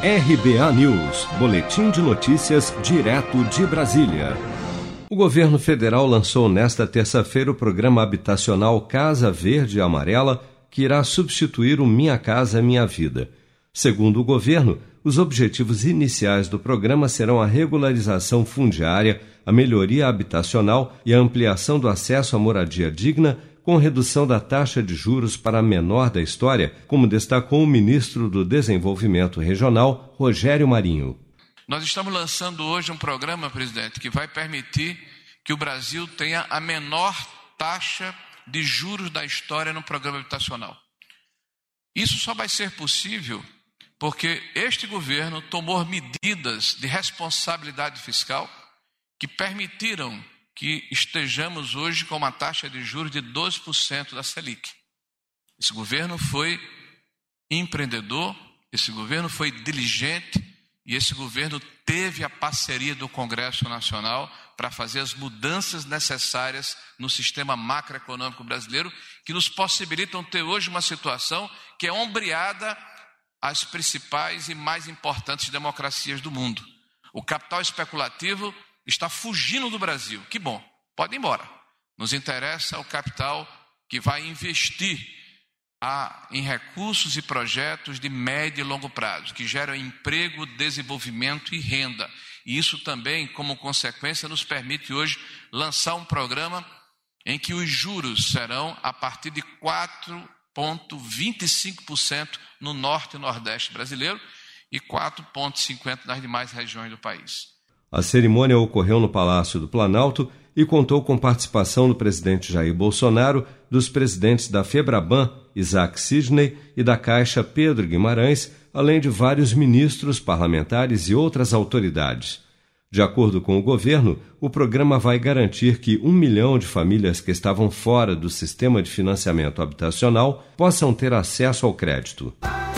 RBA News, Boletim de Notícias, direto de Brasília. O governo federal lançou nesta terça-feira o programa habitacional Casa Verde e Amarela, que irá substituir o Minha Casa Minha Vida. Segundo o governo, os objetivos iniciais do programa serão a regularização fundiária, a melhoria habitacional e a ampliação do acesso à moradia digna com redução da taxa de juros para a menor da história, como destacou o ministro do Desenvolvimento Regional, Rogério Marinho. Nós estamos lançando hoje um programa, presidente, que vai permitir que o Brasil tenha a menor taxa de juros da história no programa habitacional. Isso só vai ser possível porque este governo tomou medidas de responsabilidade fiscal que permitiram que estejamos hoje com uma taxa de juros de 12% da Selic. Esse governo foi empreendedor, esse governo foi diligente e esse governo teve a parceria do Congresso Nacional para fazer as mudanças necessárias no sistema macroeconômico brasileiro que nos possibilitam ter hoje uma situação que é ombreada às principais e mais importantes democracias do mundo. O capital especulativo está fugindo do Brasil. Que bom, pode ir embora. Nos interessa o capital que vai investir a, em recursos e projetos de médio e longo prazo, que geram emprego, desenvolvimento e renda. E isso também, como consequência, nos permite hoje lançar um programa em que os juros serão a partir de 4,25% no norte e nordeste brasileiro e 4,50% nas demais regiões do país. A cerimônia ocorreu no Palácio do Planalto e contou com participação do presidente Jair Bolsonaro, dos presidentes da Febraban, Isaac Sidney, e da Caixa Pedro Guimarães, além de vários ministros, parlamentares e outras autoridades. De acordo com o governo, o programa vai garantir que um milhão de famílias que estavam fora do sistema de financiamento habitacional possam ter acesso ao crédito.